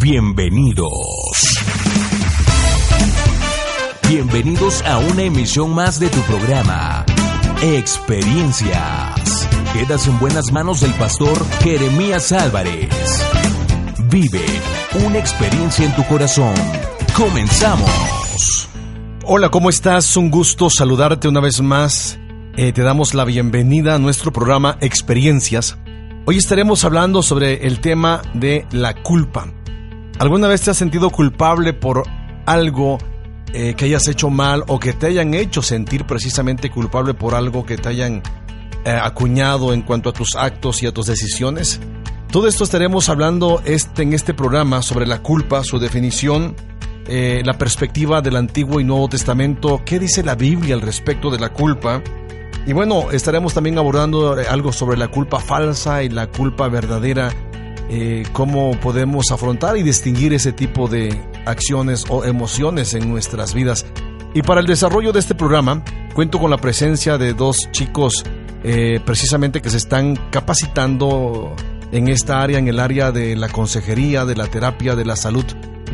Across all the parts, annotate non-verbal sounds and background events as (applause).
Bienvenidos. Bienvenidos a una emisión más de tu programa, Experiencias. Quedas en buenas manos del pastor Jeremías Álvarez. Vive una experiencia en tu corazón. Comenzamos. Hola, ¿cómo estás? Un gusto saludarte una vez más. Eh, te damos la bienvenida a nuestro programa Experiencias. Hoy estaremos hablando sobre el tema de la culpa. ¿Alguna vez te has sentido culpable por algo eh, que hayas hecho mal o que te hayan hecho sentir precisamente culpable por algo que te hayan eh, acuñado en cuanto a tus actos y a tus decisiones? Todo esto estaremos hablando este, en este programa sobre la culpa, su definición, eh, la perspectiva del Antiguo y Nuevo Testamento, qué dice la Biblia al respecto de la culpa y bueno, estaremos también abordando eh, algo sobre la culpa falsa y la culpa verdadera, eh, cómo podemos afrontar y distinguir ese tipo de acciones o emociones en nuestras vidas. Y para el desarrollo de este programa, cuento con la presencia de dos chicos eh, precisamente que se están capacitando en esta área, en el área de la consejería, de la terapia, de la salud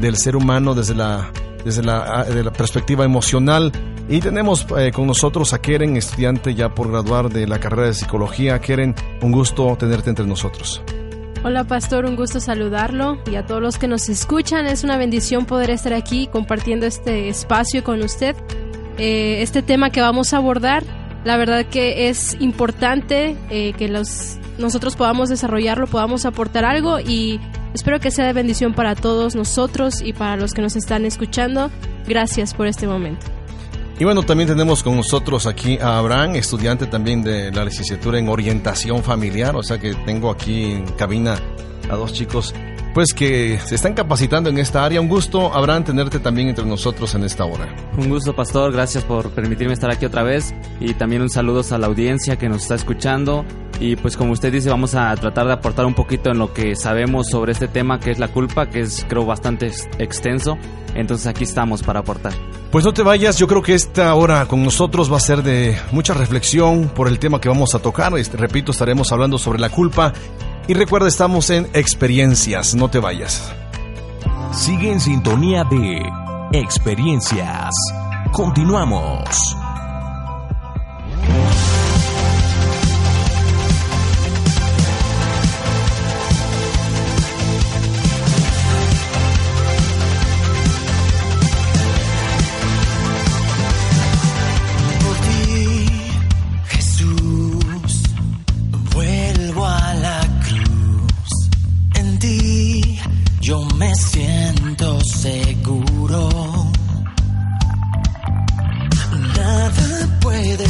del ser humano desde la, desde la, la perspectiva emocional y tenemos eh, con nosotros a Keren, estudiante ya por graduar de la carrera de psicología. Keren, un gusto tenerte entre nosotros. Hola pastor, un gusto saludarlo y a todos los que nos escuchan. Es una bendición poder estar aquí compartiendo este espacio con usted. Eh, este tema que vamos a abordar, la verdad que es importante eh, que los, nosotros podamos desarrollarlo, podamos aportar algo y espero que sea de bendición para todos nosotros y para los que nos están escuchando. Gracias por este momento. Y bueno, también tenemos con nosotros aquí a Abraham, estudiante también de la licenciatura en orientación familiar, o sea que tengo aquí en cabina a dos chicos pues que se están capacitando en esta área. Un gusto, Abraham, tenerte también entre nosotros en esta hora. Un gusto, Pastor. Gracias por permitirme estar aquí otra vez. Y también un saludo a la audiencia que nos está escuchando. Y pues como usted dice, vamos a tratar de aportar un poquito en lo que sabemos sobre este tema que es la culpa, que es creo bastante extenso. Entonces aquí estamos para aportar. Pues no te vayas, yo creo que esta hora con nosotros va a ser de mucha reflexión por el tema que vamos a tocar. Este, repito, estaremos hablando sobre la culpa y recuerda, estamos en experiencias, no te vayas. Sigue en sintonía de experiencias. Continuamos. Tengo vida,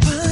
por tu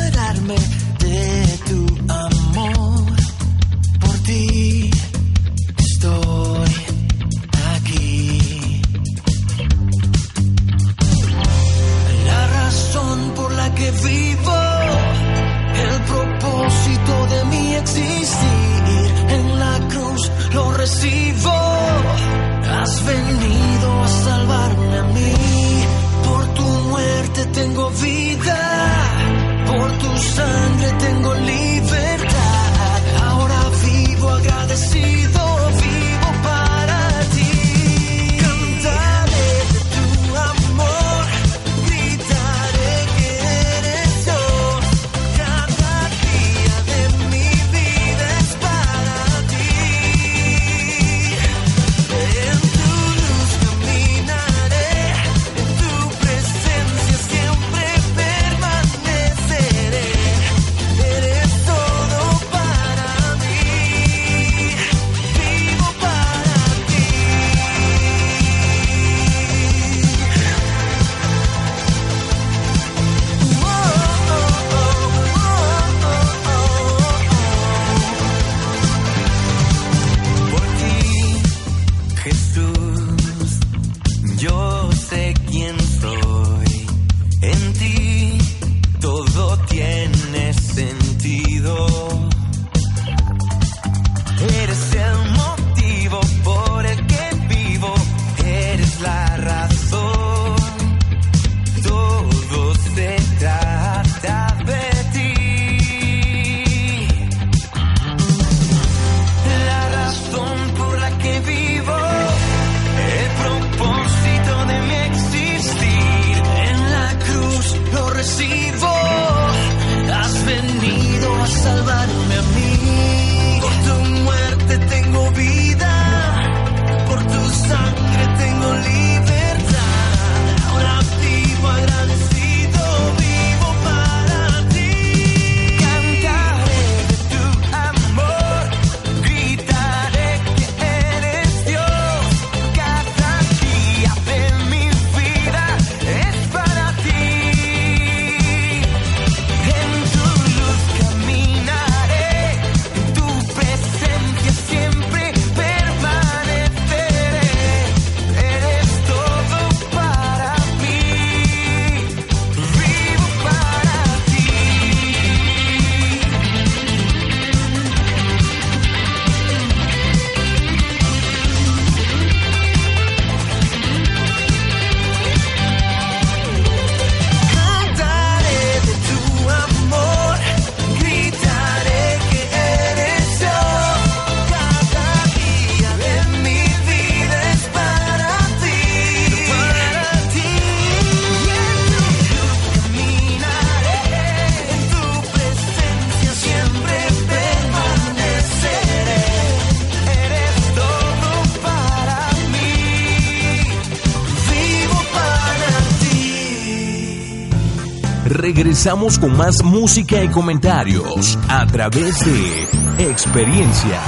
Regresamos con más música y comentarios a través de experiencias.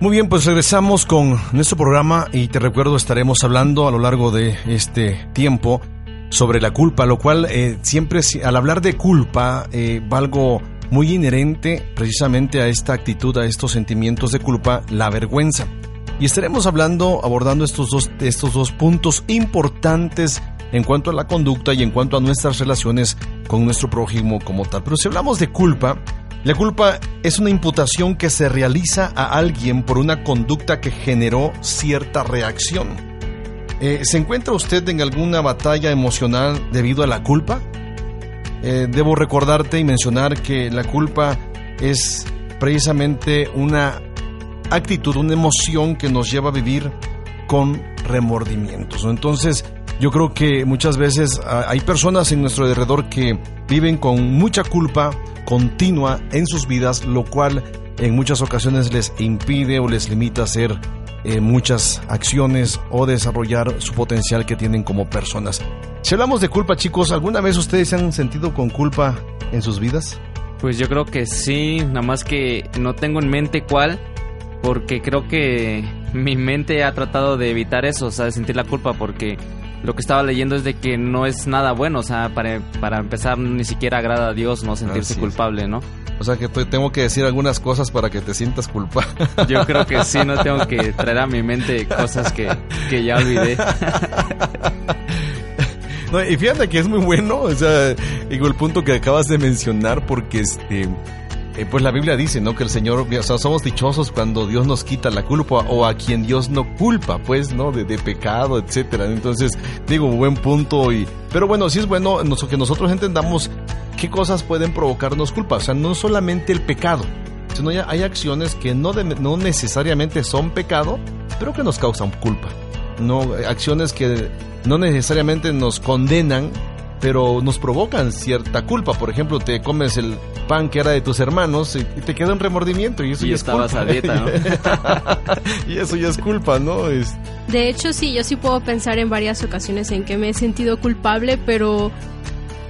Muy bien, pues regresamos con nuestro programa y te recuerdo estaremos hablando a lo largo de este tiempo sobre la culpa, lo cual eh, siempre si- al hablar de culpa eh, va muy inherente precisamente a esta actitud, a estos sentimientos de culpa, la vergüenza. Y estaremos hablando, abordando estos dos, estos dos puntos importantes en cuanto a la conducta y en cuanto a nuestras relaciones con nuestro prójimo como tal. Pero si hablamos de culpa, la culpa es una imputación que se realiza a alguien por una conducta que generó cierta reacción. Eh, ¿Se encuentra usted en alguna batalla emocional debido a la culpa? Eh, debo recordarte y mencionar que la culpa es precisamente una actitud, una emoción que nos lleva a vivir con remordimientos. Entonces, yo creo que muchas veces ah, hay personas en nuestro alrededor que viven con mucha culpa continua en sus vidas, lo cual en muchas ocasiones les impide o les limita a hacer eh, muchas acciones o desarrollar su potencial que tienen como personas. Si hablamos de culpa, chicos, ¿alguna vez ustedes se han sentido con culpa en sus vidas? Pues yo creo que sí, nada más que no tengo en mente cuál, porque creo que mi mente ha tratado de evitar eso, o sea, de sentir la culpa, porque lo que estaba leyendo es de que no es nada bueno, o sea, para, para empezar ni siquiera agrada a Dios no sentirse Así culpable, ¿no? O sea que te- tengo que decir algunas cosas para que te sientas culpable. Yo creo que sí, no tengo que traer a mi mente cosas que, que ya olvidé. No, y fíjate que es muy bueno, o sea, digo, el punto que acabas de mencionar, porque este, eh, pues la Biblia dice, ¿no? Que el Señor, o sea, somos dichosos cuando Dios nos quita la culpa o a quien Dios no culpa, pues, ¿no? De, pecado, etcétera. Entonces, digo, buen punto y, pero bueno, sí es bueno que nosotros entendamos qué cosas pueden provocarnos culpa, o sea, no solamente el pecado, sino ya hay acciones que no, de- no necesariamente son pecado, pero que nos causan culpa. No, acciones que no necesariamente nos condenan, pero nos provocan cierta culpa. Por ejemplo, te comes el pan que era de tus hermanos y y te queda un remordimiento y eso Y ya es culpa. a dieta, ¿no? (laughs) y eso ya es culpa, ¿no? Es- De hecho, sí, yo sí puedo pensar en varias ocasiones en que me he sentido culpable, pero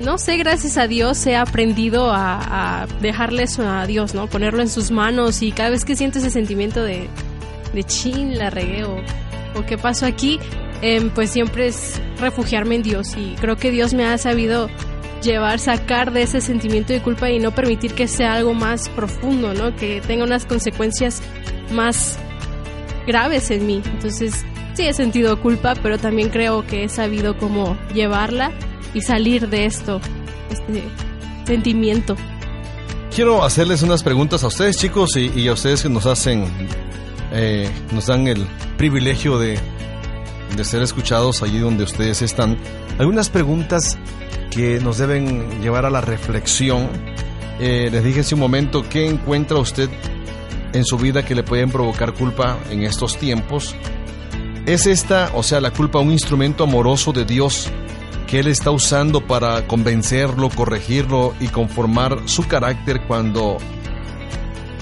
no sé, gracias a Dios he aprendido a, a dejarle eso a Dios, ¿no? Ponerlo en sus manos y cada vez que siento ese sentimiento de, de chin, la regué o, o qué pasó aquí, em, pues siempre es refugiarme en Dios y creo que Dios me ha sabido llevar, sacar de ese sentimiento de culpa y no permitir que sea algo más profundo, ¿no? Que tenga unas consecuencias más graves en mí. Entonces, sí he sentido culpa, pero también creo que he sabido cómo llevarla y salir de esto, este sentimiento. Quiero hacerles unas preguntas a ustedes, chicos, y, y a ustedes que nos hacen, eh, nos dan el privilegio de, de ser escuchados allí donde ustedes están. Algunas preguntas que nos deben llevar a la reflexión. Eh, les dije hace un momento, ¿qué encuentra usted en su vida que le pueden provocar culpa en estos tiempos? ¿Es esta, o sea, la culpa un instrumento amoroso de Dios que Él está usando para convencerlo, corregirlo y conformar su carácter cuando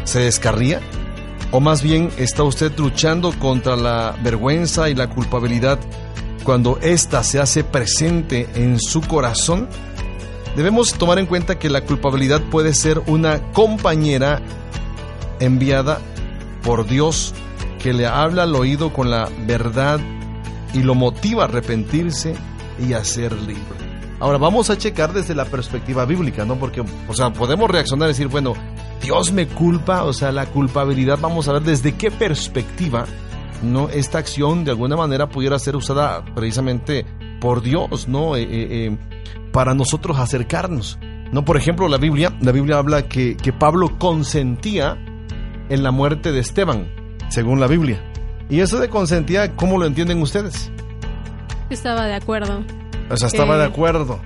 se descarría? ¿O más bien está usted luchando contra la vergüenza y la culpabilidad cuando ésta se hace presente en su corazón? Debemos tomar en cuenta que la culpabilidad puede ser una compañera enviada por Dios que le habla al oído con la verdad y lo motiva a arrepentirse y a ser libre. Ahora vamos a checar desde la perspectiva bíblica, ¿no? Porque, o sea, podemos reaccionar y decir, bueno, Dios me culpa, o sea, la culpabilidad, vamos a ver desde qué perspectiva, ¿no? Esta acción de alguna manera pudiera ser usada precisamente por Dios, ¿no? Eh, eh, eh, para nosotros acercarnos, ¿no? Por ejemplo, la Biblia, la Biblia habla que, que Pablo consentía en la muerte de Esteban, según la Biblia. Y eso de consentía, ¿cómo lo entienden ustedes? Estaba de acuerdo. O sea, estaba Eh. de acuerdo.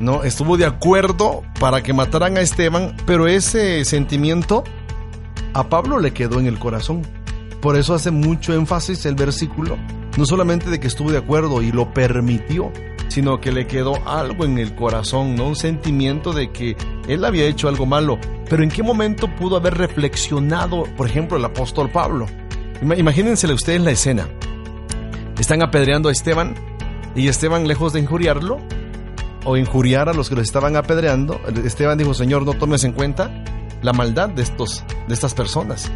No, estuvo de acuerdo para que mataran a Esteban, pero ese sentimiento a Pablo le quedó en el corazón. Por eso hace mucho énfasis el versículo, no solamente de que estuvo de acuerdo y lo permitió, sino que le quedó algo en el corazón. Un sentimiento de que él había hecho algo malo. Pero ¿en qué momento pudo haber reflexionado, por ejemplo, el apóstol Pablo? Ima- Imagínensele ustedes la escena. Están apedreando a Esteban y Esteban, lejos de injuriarlo o injuriar a los que lo estaban apedreando, Esteban dijo, Señor, no tomes en cuenta la maldad de, estos, de estas personas.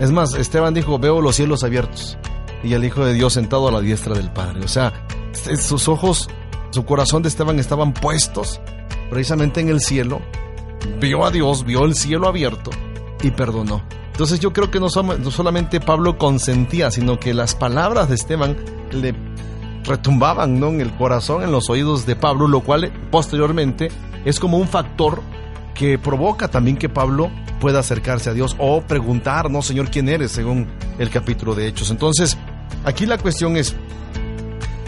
Es más, Esteban dijo, veo los cielos abiertos y el Hijo de Dios sentado a la diestra del Padre. O sea, sus ojos, su corazón de Esteban estaban puestos precisamente en el cielo. Vio a Dios, vio el cielo abierto y perdonó. Entonces yo creo que no, solamente Pablo consentía, sino que las palabras de Esteban le retumbaban ¿no? en el corazón, en los oídos de Pablo, lo cual posteriormente es como un factor que provoca también que Pablo pueda acercarse a Dios o preguntar, no, Señor, ¿quién eres? Según el capítulo de Hechos. Entonces, aquí la cuestión es,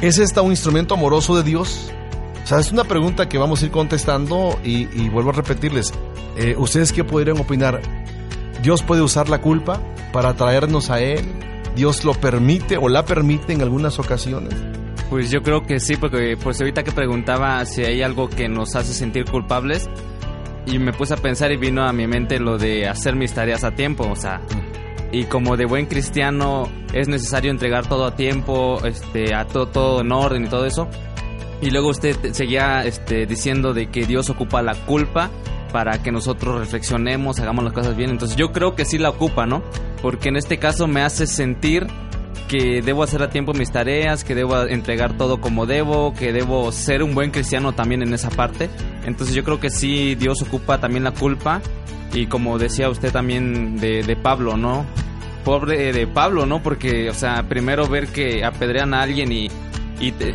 ¿es esta un instrumento amoroso de Dios? O sea, es una pregunta que vamos a ir contestando y, y vuelvo a repetirles, eh, ¿ustedes qué podrían opinar? ¿Dios puede usar la culpa para traernos a Él? ¿Dios lo permite o la permite en algunas ocasiones? Pues yo creo que sí, porque pues ahorita que preguntaba si hay algo que nos hace sentir culpables y me puse a pensar y vino a mi mente lo de hacer mis tareas a tiempo, o sea, y como de buen cristiano es necesario entregar todo a tiempo, este, a todo, todo en orden y todo eso. Y luego usted seguía este, diciendo de que Dios ocupa la culpa para que nosotros reflexionemos, hagamos las cosas bien. Entonces yo creo que sí la ocupa, ¿no? Porque en este caso me hace sentir que debo hacer a tiempo mis tareas, que debo entregar todo como debo, que debo ser un buen cristiano también en esa parte. Entonces yo creo que sí Dios ocupa también la culpa y como decía usted también de, Pablo, ¿no? Pobre de Pablo, ¿no? Porque, o sea, primero ver que apedrean a alguien y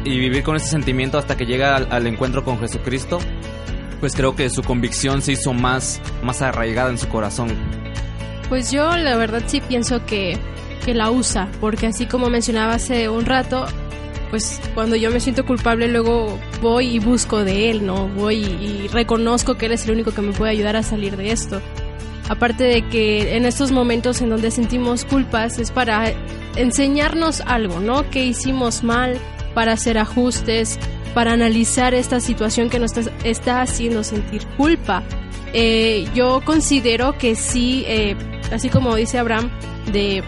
vivir con ese sentimiento hasta que llega al, al encuentro con Jesucristo, pues creo que su convicción se hizo más, más arraigada en su corazón. Pues yo la verdad sí pienso que, la usa, porque así como mencionaba hace un rato, pues cuando yo me siento culpable luego voy y busco de él, ¿no? Voy y, reconozco que él es el único que me puede ayudar a salir de esto. Aparte de que en estos momentos en donde sentimos culpas es para enseñarnos algo, ¿no? Que hicimos mal, para hacer ajustes, para analizar esta situación que nos está, está haciendo sentir culpa. Eh, yo considero que sí, eh, así como dice Abraham, de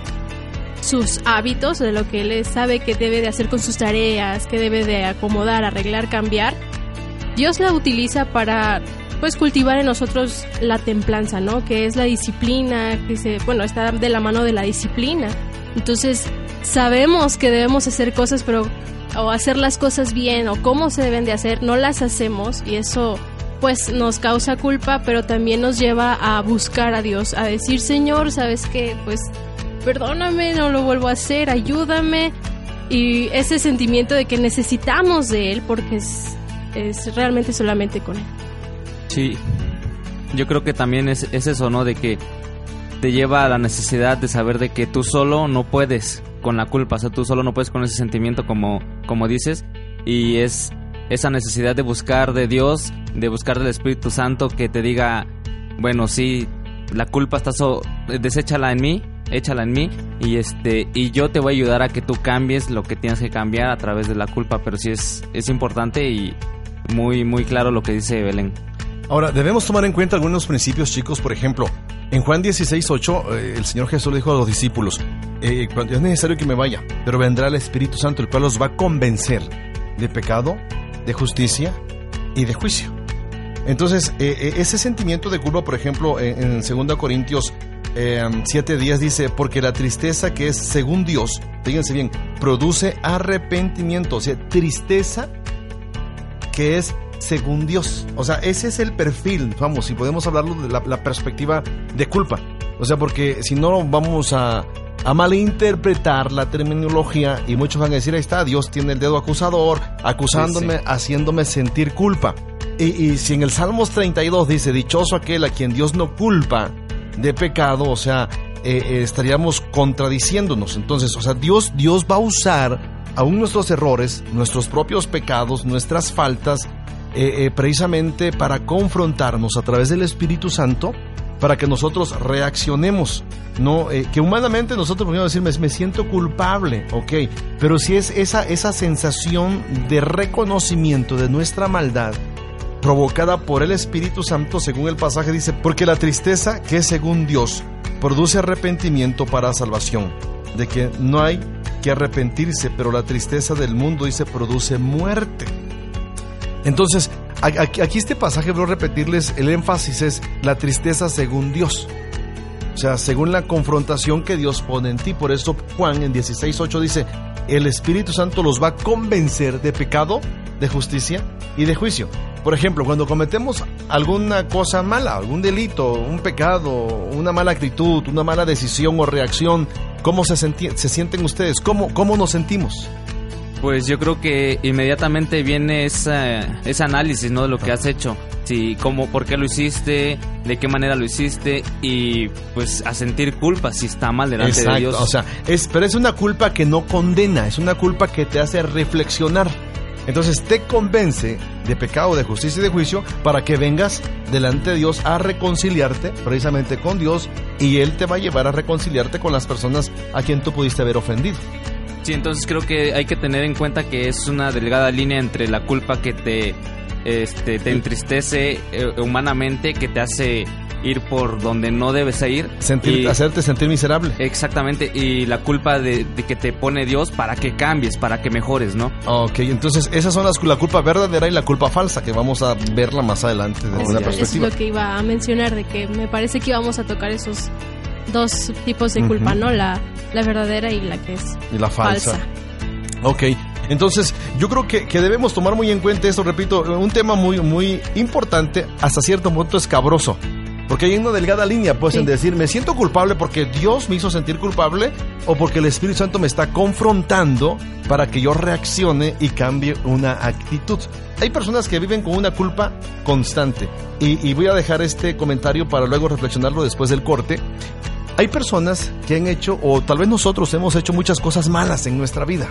sus hábitos, de lo que él sabe que debe de hacer con sus tareas, que debe de acomodar, arreglar, cambiar, Dios la utiliza para pues cultivar en nosotros la templanza, ¿no? Que es la disciplina, que se, bueno, está de la mano de la disciplina. Entonces, sabemos que debemos hacer cosas, pero o hacer las cosas bien o cómo se deben de hacer, no las hacemos y eso pues nos causa culpa, pero también nos lleva a buscar a Dios, a decir, Señor, ¿sabes qué? Pues perdóname, no lo vuelvo a hacer, ayúdame. Y ese sentimiento de que necesitamos de Él porque es, es realmente solamente con Él. Sí, yo creo que también es, es eso, ¿no? De que te lleva a la necesidad de saber de que tú solo no puedes con la culpa, o sea, tú solo no puedes con ese sentimiento como, como dices, y es esa necesidad de buscar de Dios, de buscar del Espíritu Santo que te diga, bueno, sí, la culpa está so, deséchala en mí, échala en mí y este y yo te voy a ayudar a que tú cambies lo que tienes que cambiar a través de la culpa, pero sí es es importante y muy muy claro lo que dice Belén. Ahora, debemos tomar en cuenta algunos principios, chicos. Por ejemplo, en Juan 16.8, eh, el Señor Jesús le dijo a los discípulos, eh, es necesario que me vaya, pero vendrá el Espíritu Santo, el cual los va a convencer de pecado, de justicia y de juicio. Entonces, eh, eh, ese sentimiento de culpa, por ejemplo, en, en 2 Corintios eh, 7 días dice, porque la tristeza que es según Dios, fíjense bien, produce arrepentimiento, o sea, tristeza que es según Dios. O sea, ese es el perfil, vamos, si podemos hablarlo de la, la perspectiva de culpa. O sea, porque si no vamos a, a malinterpretar la terminología y muchos van a decir, ahí está, Dios tiene el dedo acusador, acusándome, Sí, sí. haciéndome sentir culpa. Y, y si en el Salmos 32 dice, dichoso aquel a quien Dios no culpa de pecado, o sea, eh, eh, estaríamos contradiciéndonos. Entonces, o sea, Dios, Dios va a usar aún nuestros errores, nuestros propios pecados, nuestras faltas, eh, precisamente para confrontarnos a través del Espíritu Santo, para que nosotros reaccionemos. No, que humanamente nosotros podríamos decir, me, me siento culpable, ok, pero si es esa, esa sensación de reconocimiento de nuestra maldad, provocada por el Espíritu Santo, según el pasaje dice, porque la tristeza que según Dios produce arrepentimiento para salvación, de que no hay que arrepentirse, pero la tristeza del mundo dice produce muerte. Entonces, aquí, este pasaje, voy repetirles, el énfasis es la tristeza según Dios. O sea, según la confrontación que Dios pone en ti. Por eso Juan en 16.8 dice, el Espíritu Santo los va a convencer de pecado, de justicia y de juicio. Por ejemplo, cuando cometemos alguna cosa mala, algún delito, un pecado, una mala actitud, una mala decisión o reacción, ¿cómo se, se sienten ustedes? ¿Cómo, ¿Cómo nos sentimos? Pues yo creo que inmediatamente viene esa, ese análisis, ¿no? De lo que has hecho. Si, cómo, por qué lo hiciste, de qué manera lo hiciste y pues a sentir culpa si está mal delante de Dios. O sea, es, pero es una culpa que no condena, es una culpa que te hace reflexionar. Entonces te convence de pecado, de justicia y de juicio para que vengas delante de Dios a reconciliarte precisamente con Dios y Él te va a llevar a reconciliarte con las personas a quien tú pudiste haber ofendido. Sí, entonces creo que hay que tener en cuenta que es una delgada línea entre la culpa que te, este, te entristece eh, humanamente, que te hace ir por donde no debes ir. Sentir, y- hacerte sentir miserable. Exactamente, y la culpa de, de que te pone Dios para que cambies, para que mejores, ¿no? Ok, entonces esas son las, la culpa verdadera y la culpa falsa, que vamos a verla más adelante de Eso una es perspectiva. lo que iba a mencionar, de que me parece que íbamos a tocar esos dos tipos de culpa. ¿no? La, la verdadera y la que es Y la falsa. falsa. Ok, entonces yo creo que, que debemos tomar muy en cuenta esto, repito, un tema muy, muy importante, hasta cierto punto escabroso. Porque hay una delgada línea, pues, en decir, me siento culpable porque Dios me hizo sentir culpable o porque el Espíritu Santo me está confrontando para que yo reaccione y cambie una actitud. Hay personas que viven con una culpa constante. Y, y voy a dejar este comentario para luego reflexionarlo después del corte. Hay personas que han hecho, o tal vez nosotros hemos hecho muchas cosas malas en nuestra vida.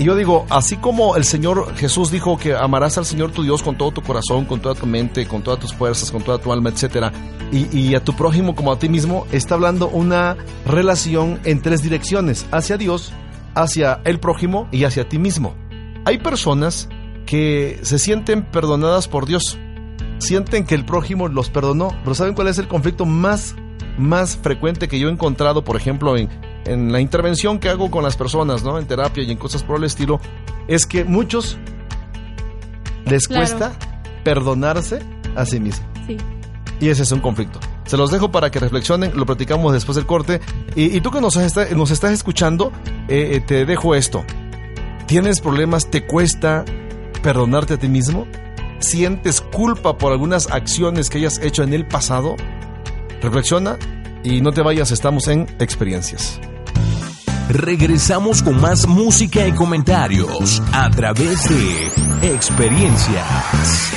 Y yo digo, así como el Señor Jesús dijo que amarás al Señor tu Dios con todo tu corazón, con toda tu mente, con todas tus fuerzas, con toda tu alma, etcétera, y, a tu prójimo como a ti mismo, está hablando una relación en tres direcciones: hacia Dios, hacia el prójimo y hacia ti mismo. Hay personas que se sienten perdonadas por Dios, sienten que el prójimo los perdonó, pero ¿saben cuál es el conflicto más, más frecuente que yo he encontrado, por ejemplo, en, en la intervención que hago con las personas, ¿no? En terapia y en cosas por el estilo, es que muchos les Claro. cuesta perdonarse a sí mismos. Sí. Y ese es un conflicto. Se los dejo para que reflexionen, lo platicamos después del corte. Y, y tú que nos, está- nos estás escuchando, eh, eh, te dejo esto. ¿Tienes problemas? ¿Te cuesta perdonarte a ti mismo? ¿Sientes culpa por algunas acciones que hayas hecho en el pasado? Reflexiona y no te vayas, estamos en experiencias. Regresamos con más música y comentarios a través de experiencias.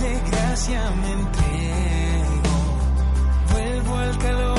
De gracia me entrego. Vuelvo al calor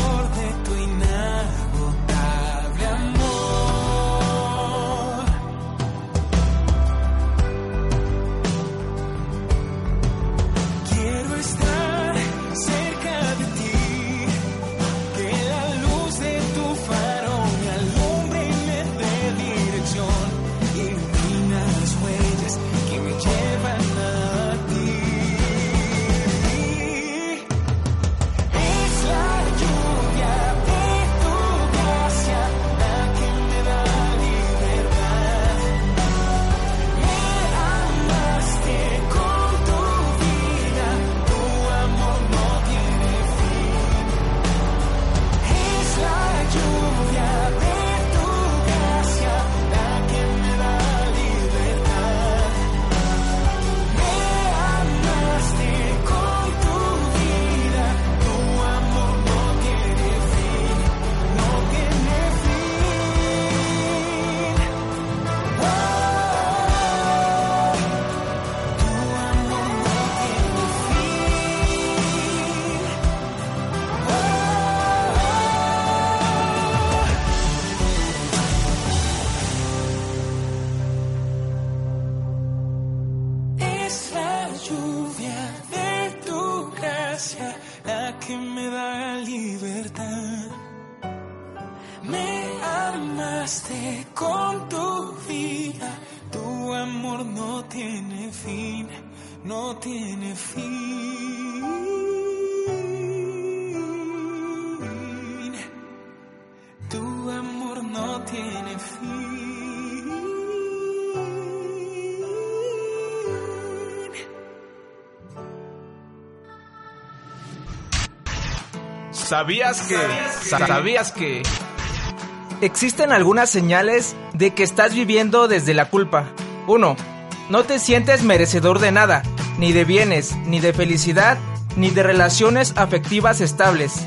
tiene fin. ¿Sabías que? ¿Sabías que? Existen algunas señales de que estás viviendo desde la culpa. 1. No te sientes merecedor de nada, ni de bienes, ni de felicidad, ni de relaciones afectivas estables.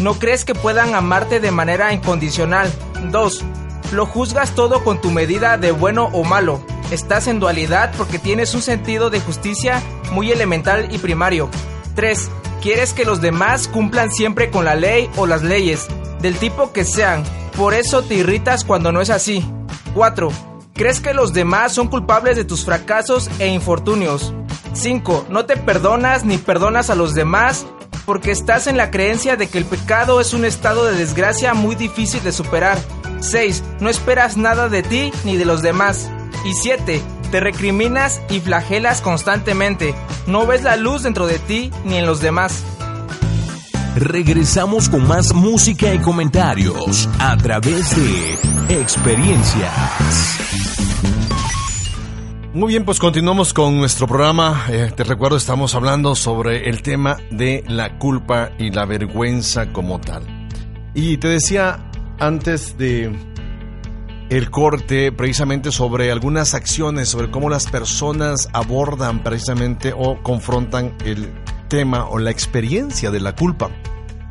No crees que puedan amarte de manera incondicional. 2. Lo juzgas todo con tu medida de bueno o malo. Estás en dualidad porque tienes un sentido de justicia muy elemental y primario. 3. Quieres que los demás cumplan siempre con la ley o las leyes, del tipo que sean. Por eso te irritas cuando no es así. 4. Crees que los demás son culpables de tus fracasos e infortunios. 5. No te perdonas ni perdonas a los demás porque estás en la creencia de que el pecado es un estado de desgracia muy difícil de superar. 6. No esperas nada de ti ni de los demás. Y 7. Te recriminas y flagelas constantemente. No ves la luz dentro de ti ni en los demás. Regresamos con más música y comentarios a través de experiencias. Muy bien, pues continuamos con nuestro programa. Eh, te recuerdo, estamos hablando sobre el tema de la culpa y la vergüenza como tal. Y te decía antes de el corte precisamente sobre algunas acciones, sobre cómo las personas abordan precisamente o confrontan el tema o la experiencia de la culpa.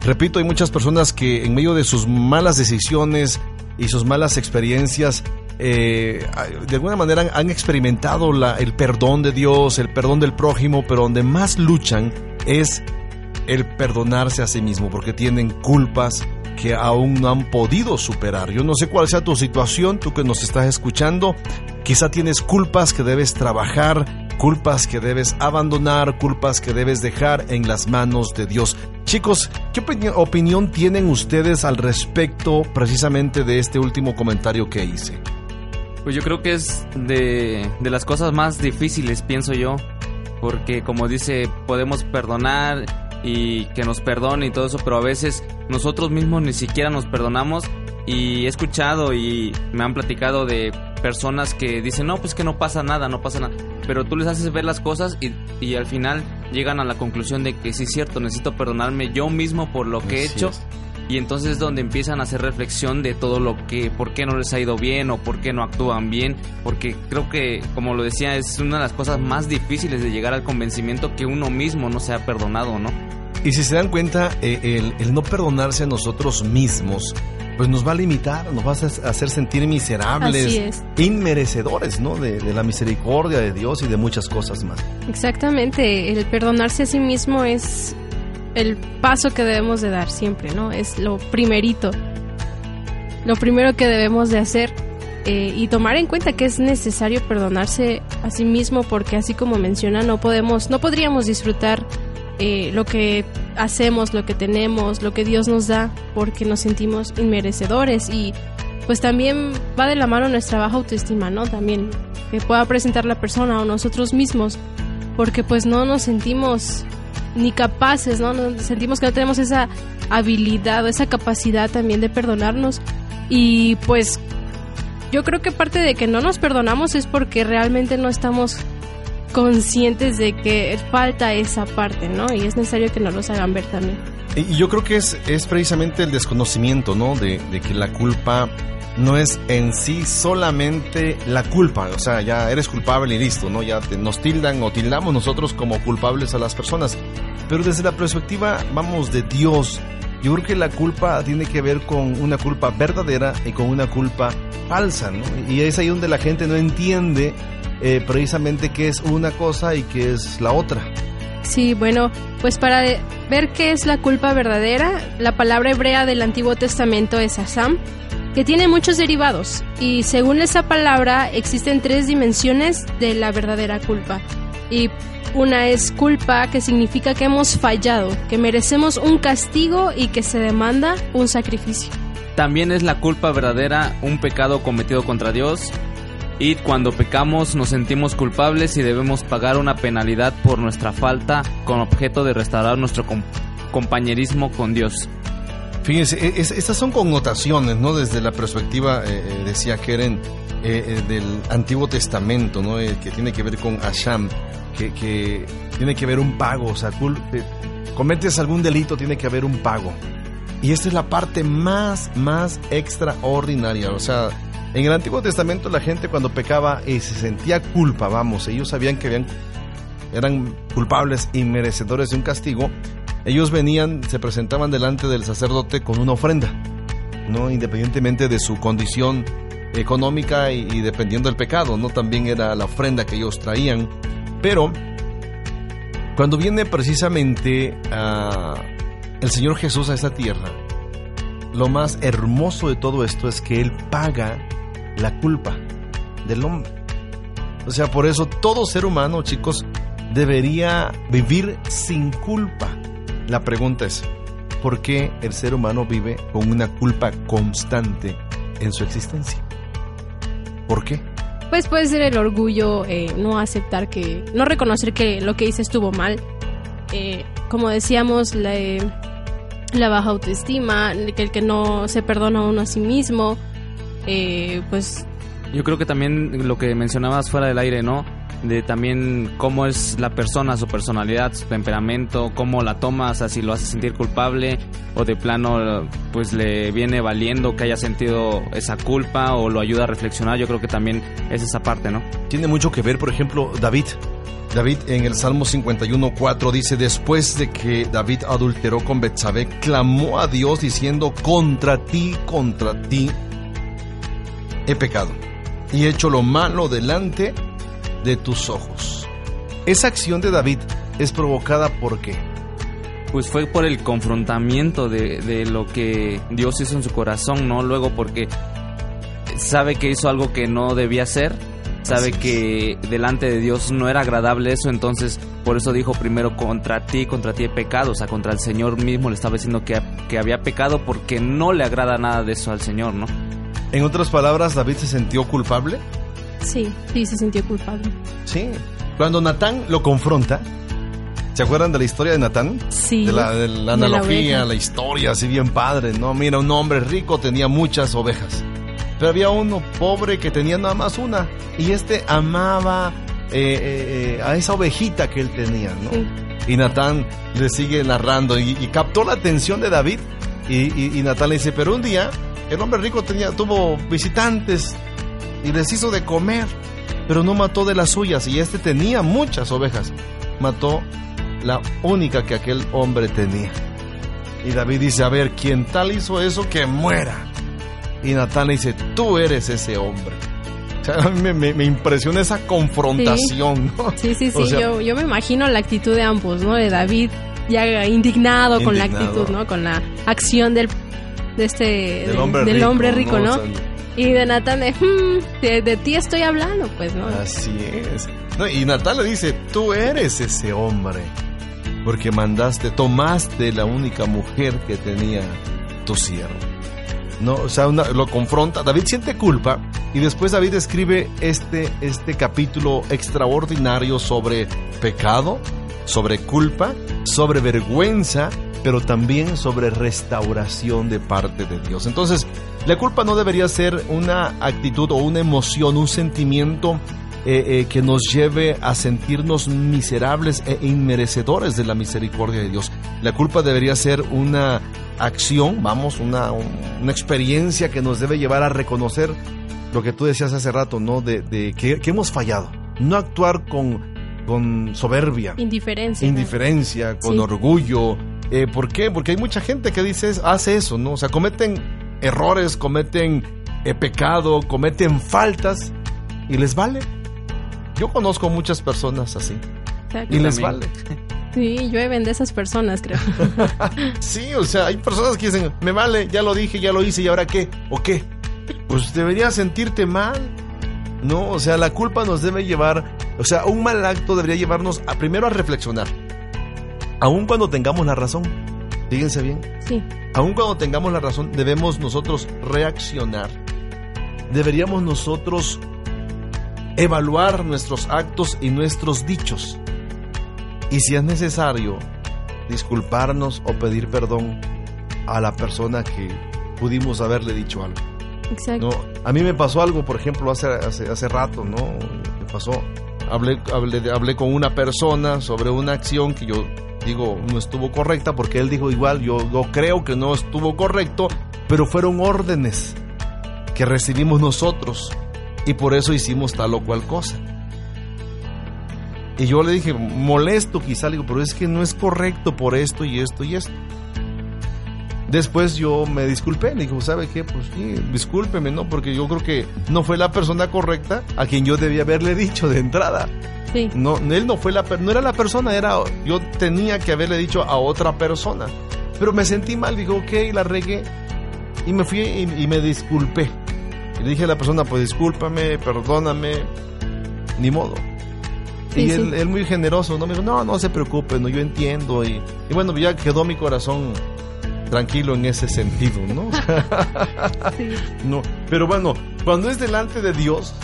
Repito, hay muchas personas que en medio de sus malas decisiones y sus malas experiencias, eh, de alguna manera han, experimentado el perdón de Dios, el perdón del prójimo, pero donde más luchan es el perdonarse a sí mismo, porque tienen culpas, que aún no han podido superar. Yo no sé cuál sea tu situación, tú que nos estás escuchando, quizá tienes culpas que debes trabajar, culpas que debes abandonar, culpas que debes dejar en las manos de Dios. Chicos, ¿qué opinión tienen ustedes al respecto precisamente de este último comentario que hice? Pues yo creo que es de, de las cosas más difíciles, pienso yo, porque como dice, podemos perdonar y que nos perdone y todo eso, pero a veces nosotros mismos ni siquiera nos perdonamos. Y he escuchado y me han platicado de personas que dicen, no, pues que no pasa nada, no pasa nada, pero tú les haces ver las cosas y, y al final llegan a la conclusión de que sí es cierto, necesito perdonarme yo mismo por lo que he hecho. Y entonces es donde empiezan a hacer reflexión de todo lo que, por qué no les ha ido bien o por qué no actúan bien, porque creo que, como lo decía, es una de las cosas más difíciles de llegar al convencimiento que uno mismo no se ha perdonado, ¿no? Y si se dan cuenta, eh, el, no perdonarse a nosotros mismos, pues nos va a limitar, nos va a hacer sentir miserables, inmerecedores, ¿no? De, de, la misericordia de Dios y de muchas cosas más. Exactamente, el perdonarse a sí mismo es el paso que debemos de dar siempre, ¿no? Es lo primerito, lo primero que debemos de hacer eh, y tomar en cuenta que es necesario perdonarse a sí mismo porque así como menciona no podemos, no podríamos disfrutar eh, lo que hacemos, lo que tenemos, lo que Dios nos da, porque nos sentimos inmerecedores y pues también va de la mano nuestra baja autoestima, ¿no? También que pueda presentar la persona o nosotros mismos, porque pues no nos sentimos ni capaces, ¿no? Sentimos que no tenemos esa habilidad esa capacidad también de perdonarnos y pues yo creo que parte de que no nos perdonamos es porque realmente no estamos conscientes de que falta esa parte, ¿no? Y es necesario que nos los hagan ver también. Y yo creo que es, es precisamente el desconocimiento, ¿no? De, que la culpa no es en sí solamente la culpa, o sea, ya eres culpable y listo, ¿no? Ya nos tildan o tildamos nosotros como culpables a las personas. Pero desde la perspectiva, vamos, de Dios, yo creo que la culpa tiene que ver con una culpa verdadera y con una culpa falsa, ¿no? Y es ahí donde la gente no entiende eh, precisamente qué es una cosa y qué es la otra. Sí, bueno, pues para ver qué es la culpa verdadera, la palabra hebrea del Antiguo Testamento es asam, que tiene muchos derivados, y según esa palabra existen tres dimensiones de la verdadera culpa. Y una es culpa, que significa que hemos fallado, que merecemos un castigo y que se demanda un sacrificio. También es la culpa verdadera un pecado cometido contra Dios, y cuando pecamos nos sentimos culpables y debemos pagar una penalidad por nuestra falta con objeto de restaurar nuestro compañerismo con Dios. Fíjense, e, estas son connotaciones, ¿no? Desde la perspectiva, eh, eh, decía Keren, eh, del Antiguo Testamento, ¿no? que tiene que ver con Asham, que, que, tiene que ver un pago, o sea, cometes algún delito, tiene que haber un pago. Y esta es la parte más, más extraordinaria, o sea, en el Antiguo Testamento la gente cuando pecaba se sentía culpa, vamos, ellos sabían que habían, eran culpables y merecedores de un castigo, ellos venían, se presentaban delante del sacerdote con una ofrenda, ¿no? Independientemente de su condición económica y, dependiendo del pecado, ¿no? También era la ofrenda que ellos traían. Pero cuando viene precisamente ah, el Señor Jesús a esta tierra, lo más hermoso de todo esto es que Él paga la culpa del hombre. O sea, por eso todo ser humano, chicos, debería vivir sin culpa. La pregunta es, ¿por qué el ser humano vive con una culpa constante en su existencia? ¿Por qué? pues puede ser el orgullo, eh, no aceptar que, no reconocer que lo que hice estuvo mal. Eh, como decíamos, la, eh, la baja autoestima, que el que no se perdona a uno a sí mismo, eh, pues Yo creo que también lo que mencionabas fuera del aire, ¿no? De también cómo es la persona, su personalidad, su temperamento, cómo la tomas, o sea, si lo hace sentir culpable o de plano pues le viene valiendo que haya sentido esa culpa o lo ayuda a reflexionar, yo creo que también es esa parte, ¿no? Tiene mucho que ver, por ejemplo, David. David en el Salmo 51.4 dice, después de que David adulteró con Betsabé, clamó a Dios diciendo, contra ti, contra ti, he pecado y he hecho lo malo delante de tus ojos. Esa acción de David es provocada por qué? Pues fue por el confrontamiento de, de lo que Dios hizo en su corazón, ¿no? Luego porque sabe que hizo algo que no debía hacer, sabe que delante de Dios no era agradable eso, entonces por eso dijo primero contra ti, contra ti he pecado, o sea, contra el Señor mismo le estaba diciendo que, que había pecado porque no le agrada nada de eso al Señor, ¿no? En otras palabras, David se sintió culpable. Sí, sí se sintió culpable. Sí. Cuando Natán lo confronta, ¿se acuerdan de la historia de Natán? Sí. De la, de la De la analogía, la, historia, así bien padre, ¿no? Mira, un hombre rico tenía muchas ovejas, pero había uno pobre que tenía nada más una, y este amaba eh, eh, eh, a esa ovejita que él tenía, ¿no? Sí. Y Natán le sigue narrando y, y captó la atención de David, y, y- y Natán le dice, pero un día el hombre rico tenía, tuvo visitantes y les hizo de comer, pero no mató de las suyas, y este tenía muchas ovejas, mató la única que aquel hombre tenía. Y David dice, a ver, quien tal hizo eso, que muera. Y Natán le dice, tú eres ese hombre. O sea, (laughs) me, me- me impresiona esa confrontación, ¿no? Sí, sí, sí, O sea, yo, yo me imagino la actitud de ambos, ¿no? De David ya indignado, con la Indignado. actitud, ¿no? Con la acción del de este Del de- hombre del rico, hombre rico, ¿no? ¿no? O sea, y de Natán de, "Hmm, de, de ti estoy hablando, pues, ¿no? Así es. Y Natán dice, tú eres ese hombre, porque mandaste, tomaste la única mujer que tenía tu siervo. No, o sea, una- lo confronta. David siente culpa y después David escribe este, este capítulo extraordinario sobre pecado, sobre culpa, sobre vergüenza, pero también sobre restauración de parte de Dios. Entonces, la culpa no debería ser una actitud o una emoción, un sentimiento eh, eh, que nos lleve a sentirnos miserables e inmerecedores de la misericordia de Dios. La culpa debería ser una acción, vamos, una, un- una experiencia que nos debe llevar a reconocer lo que tú decías hace rato, ¿no? De, de que, que hemos fallado. No actuar con, con soberbia, Indiferencia. ¿no? indiferencia, con Sí. orgullo. Eh, ¿Por qué? Porque hay mucha gente que dice, hace eso, ¿no? O sea, cometen errores, cometen eh, pecado, cometen faltas y les vale. Yo conozco muchas personas así O sea, y les también. vale. Sí, llueven de esas personas, creo. (laughs) Sí, o sea, hay personas que dicen, me vale, ya lo dije, ya lo hice, ¿y ahora qué? ¿O qué? Pues deberías sentirte mal. No, o sea, la culpa nos debe llevar, o sea, un mal acto debería llevarnos a primero a reflexionar. Aun cuando tengamos la razón. Fíjense bien. Sí, Aun cuando tengamos la razón, debemos nosotros reaccionar. Deberíamos nosotros evaluar nuestros actos y nuestros dichos. Y si es necesario, disculparnos o pedir perdón a la persona que pudimos haberle dicho algo. exacto. ¿no? A mí me pasó algo, por ejemplo, hace, hace, hace rato, ¿no? Me pasó, hablé, hablé, hablé con una persona sobre una acción que yo digo no estuvo correcta, porque él dijo igual, yo, creo que no estuvo correcto, pero fueron órdenes que recibimos nosotros y por eso hicimos tal o cual cosa. Y yo le dije, molesto quizá, le digo, pero es que no es correcto por esto y esto y esto. Después yo me disculpé, le dijo, ¿sabe qué? Pues sí, discúlpeme, ¿no? Porque yo creo que no fue la persona correcta a quien yo debía haberle dicho de entrada. Sí, No, él no fue la no era la persona, era yo tenía que haberle dicho a otra persona. Pero me sentí mal, dijo, ok, la regué. Y me fui y, y me disculpé. Y le dije a la persona, pues discúlpame, perdóname, ni modo. Sí, y sí. él, él muy generoso, ¿no? Me dijo, no, no se preocupe, no, yo entiendo. Y, y bueno, ya quedó mi corazón tranquilo en ese sentido, ¿no? (laughs) sí. No, pero bueno, cuando es delante de Dios,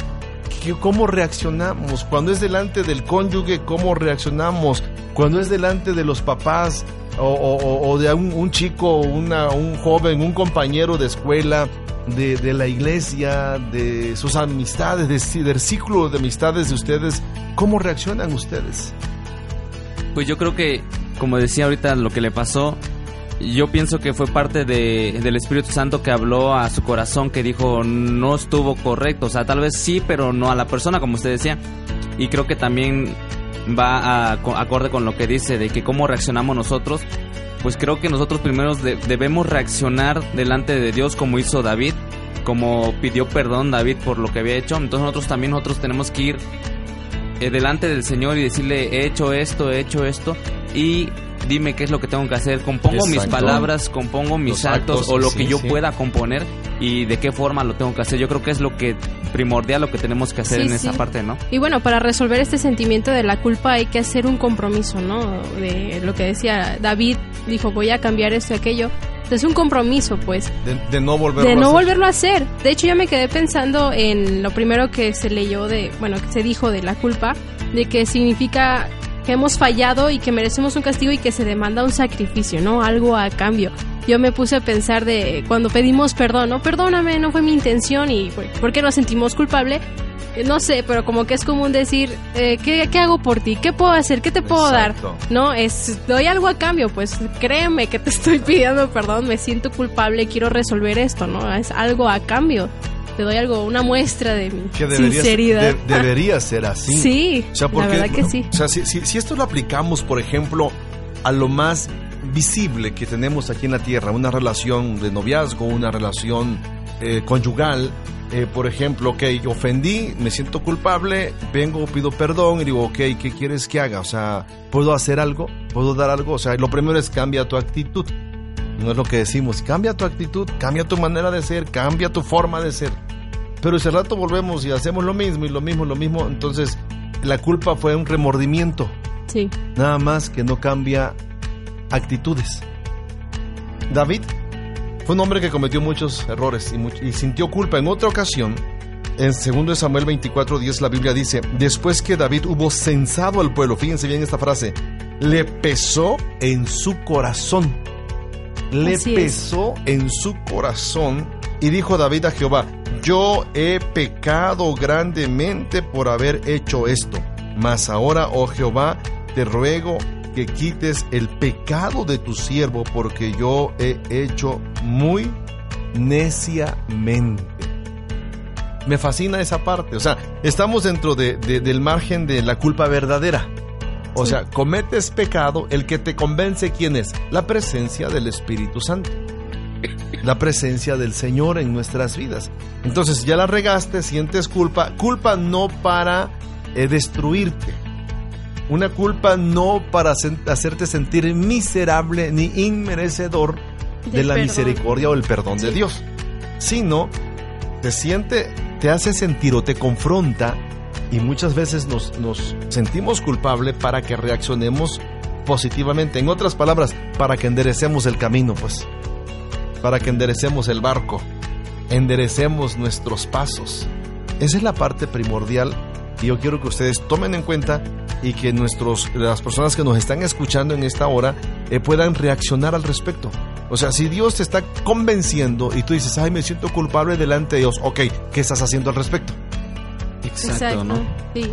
¿qué- ¿cómo reaccionamos? Cuando es delante del cónyuge, ¿cómo reaccionamos? Cuando es delante de los papás o, o- o- o de un, un chico, una, un joven, un compañero de escuela, de, de la iglesia, de sus amistades, de- del círculo de amistades de ustedes, ¿cómo reaccionan ustedes? Pues yo creo que, como decía ahorita, lo que le pasó, yo pienso que fue parte de, del Espíritu Santo que habló a su corazón, que dijo no estuvo correcto. O sea, tal vez sí, pero no a la persona, como usted decía. Y creo que también va a, co- acorde con lo que dice de que cómo reaccionamos nosotros. Pues creo que nosotros primero de- debemos reaccionar delante de Dios como hizo David, como pidió perdón David por lo que había hecho. Entonces nosotros también nosotros tenemos que ir eh, delante del Señor y decirle, he hecho esto, he hecho esto, y dime qué es lo que tengo que hacer. Compongo mis Exacto. palabras, compongo mis actos, actos, o lo sí, que yo sí. pueda componer y de qué forma lo tengo que hacer. Yo creo que es lo que primordial, lo que tenemos que hacer Sí, en esa parte, ¿no? Y bueno, para resolver este sentimiento de la culpa hay que hacer un compromiso, ¿no? De lo que decía David, dijo, voy a cambiar esto y aquello. Es un compromiso, pues, De, de no volverlo de a no hacer. volverlo a hacer. De hecho, yo me quedé pensando en lo primero que se leyó de, bueno, que se dijo de la culpa, de que significa que hemos fallado y que merecemos un castigo y que se demanda un sacrificio, ¿no? Algo a cambio. Yo me puse a pensar de cuando pedimos perdón, no, perdóname, no fue mi intención y ¿por qué nos sentimos culpable? Eh, No sé, pero como que es común decir, eh, ¿qué, ¿qué hago por ti? ¿Qué puedo hacer? ¿Qué te puedo Exacto. dar? No, es, doy algo a cambio, pues créeme que te (laughs) estoy pidiendo perdón, me siento culpable, quiero resolver esto, ¿no? Es algo a cambio. Te doy algo, una muestra de mi Que debería, sinceridad. de- debería ser así. Sí, O sea, la porque, verdad que sí. O sea, si, si- si esto lo aplicamos, por ejemplo, a lo más visible que tenemos aquí en la Tierra, una relación de noviazgo, una relación eh, conyugal, eh, por ejemplo, ok, ofendí, me siento culpable, vengo, pido perdón y digo, ok, ¿qué quieres que haga? O sea, ¿puedo hacer algo? ¿Puedo dar algo? O sea, lo primero es cambia tu actitud. No es lo que decimos, cambia tu actitud, cambia tu manera de ser, cambia tu forma de ser. Pero ese rato volvemos y hacemos lo mismo y lo mismo, lo mismo. Entonces, la culpa fue un remordimiento. Sí, Nada más que no cambia actitudes. David fue un hombre que cometió muchos errores y, much- y sintió culpa. En otra ocasión, en 2 Samuel 24:10 la Biblia dice, después que David hubo censado al pueblo, fíjense bien esta frase, le pesó en su corazón. Le Así es. pesó en su corazón y dijo David a Jehová, yo he pecado grandemente por haber hecho esto. Mas ahora, oh Jehová, te ruego que quites el pecado de tu siervo, porque yo he hecho muy neciamente. Me fascina esa parte. O sea, estamos dentro de- de- del margen de la culpa verdadera. O Sí. sea, cometes pecado, el que te convence quién es? La presencia del Espíritu Santo. La presencia del Señor en nuestras vidas. Entonces ya la regaste, sientes culpa. Culpa no para eh, destruirte. Una culpa no para hacerte sentir miserable ni inmerecedor de la perdón. misericordia o el perdón de Dios. Sino te siente, te hace sentir o te confronta y muchas veces nos, nos sentimos culpable para que reaccionemos positivamente. En otras palabras, para que enderecemos el camino, pues. Para que enderecemos el barco. Enderecemos nuestros pasos. Esa es la parte primordial y yo quiero que ustedes tomen en cuenta y que nuestros, las personas que nos están escuchando en esta hora eh, puedan reaccionar al respecto. O sea, si Dios te está convenciendo y tú dices, ay, me siento culpable delante de Dios, ok, ¿qué estás haciendo al respecto? Exacto, ¿no? Sí.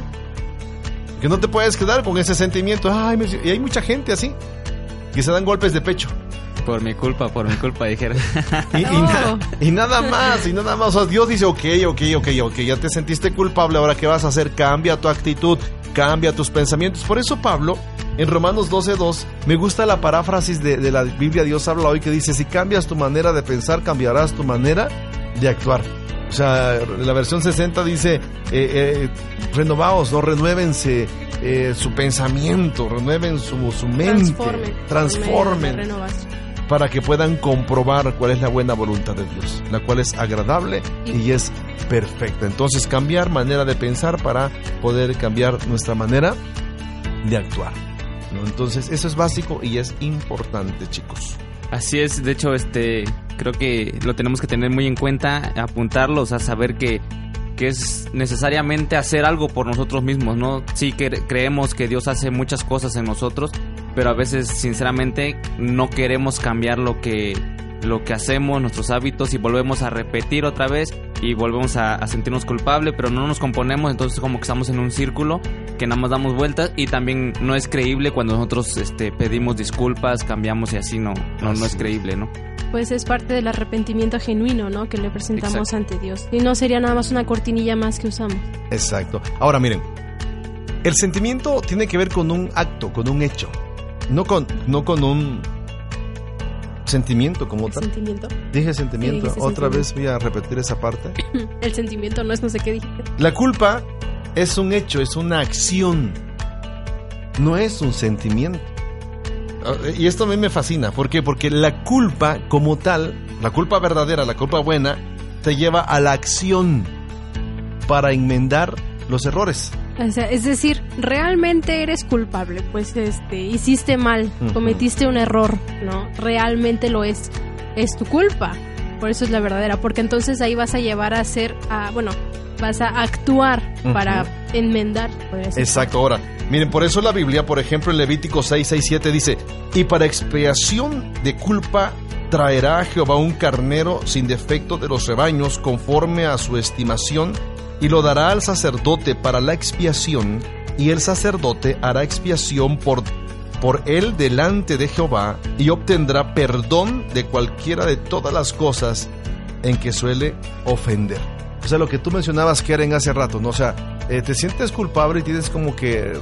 Que no te puedes quedar con ese sentimiento, ay, me si-". y hay mucha gente así, que se dan golpes de pecho. Por mi culpa, por mi culpa, dijera. Y, y (laughs) na- y nada más, y nada más. O sea, Dios dice, ok, ok, ok, ok, ya te sentiste culpable, ahora ¿qué vas a hacer? Cambia tu actitud, cambia tus pensamientos. Por eso Pablo, en Romanos 12.2, me gusta la paráfrasis de, de la Biblia, Dios habla hoy, que dice, si cambias tu manera de pensar, cambiarás tu manera de actuar. O sea, la versión 60 dice, eh, eh, renovaos, no renuévense eh, su pensamiento, renueven su, su mente, Transformen. transformen para que puedan comprobar cuál es la buena voluntad de Dios, la cual es agradable y es perfecta. Entonces, cambiar manera de pensar para poder cambiar nuestra manera de actuar. ¿no? Entonces, eso es básico y es importante, chicos. Así es, de hecho, este, creo que lo tenemos que tener muy en cuenta, apuntarlo, o sea, saber que que es necesariamente hacer algo por nosotros mismos, ¿no? Sí que creemos que Dios hace muchas cosas en nosotros, pero a veces sinceramente no queremos cambiar lo que lo que hacemos, nuestros hábitos y volvemos a repetir otra vez y volvemos a, sentirnos culpables, pero no nos componemos, entonces como que estamos en un círculo que nada más damos vueltas y también no es creíble cuando nosotros este, pedimos disculpas, cambiamos y así no, no, no es creíble, ¿no? Pues es parte del arrepentimiento genuino, ¿no? Que le presentamos ante Dios. Y no sería nada más una cortinilla más que usamos. Exacto. Ahora miren, el sentimiento tiene que ver con un acto, con un hecho, no con, no con un sentimiento como tal. ¿Sentimiento? Dije sentimiento. Otra vez voy a repetir esa parte. (laughs) El sentimiento no es no sé qué dijiste. La culpa es un hecho, es una acción. No es un sentimiento. Ah, y esto a mí me fascina. ¿Por qué? Porque la culpa como tal, la culpa verdadera, la culpa buena, te lleva a la acción para enmendar los errores. O sea, es decir, realmente eres culpable, pues este, hiciste mal, cometiste un error, ¿no? Realmente lo es, es tu culpa. Por eso es la verdadera, porque entonces ahí vas a llevar a hacer, a, bueno, vas a actuar para enmendar. Exacto, ahora, miren, por eso la Biblia, por ejemplo, en Levítico 6, 6, 7 dice, y para expiación de culpa traerá a Jehová un carnero sin defecto de los rebaños, conforme a su estimación, y lo dará al sacerdote para la expiación, y el sacerdote hará expiación por, por él delante de Jehová, y obtendrá perdón de cualquiera de todas las cosas en que suele ofender. O sea, lo que tú mencionabas, Karen, hace rato, ¿no? O sea, eh, te sientes culpable y tienes como que